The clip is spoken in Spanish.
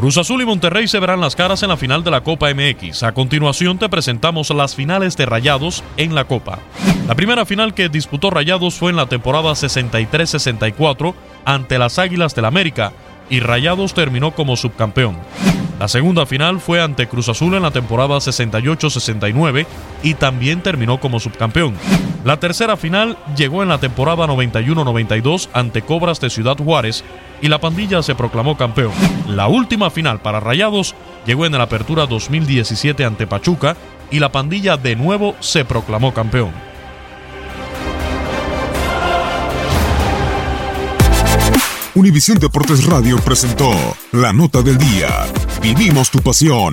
Cruz Azul y Monterrey se verán las caras en la final de la Copa MX. A continuación te presentamos las finales de Rayados en la Copa. La primera final que disputó Rayados fue en la temporada 63-64 ante las Águilas del América y Rayados terminó como subcampeón. La segunda final fue ante Cruz Azul en la temporada 68-69 y también terminó como subcampeón. La tercera final llegó en la temporada 91-92 ante Cobras de Ciudad Juárez y la pandilla se proclamó campeón. La última final para Rayados llegó en la apertura 2017 ante Pachuca y la pandilla de nuevo se proclamó campeón. Univisión Deportes Radio presentó La Nota del Día. Vivimos tu pasión.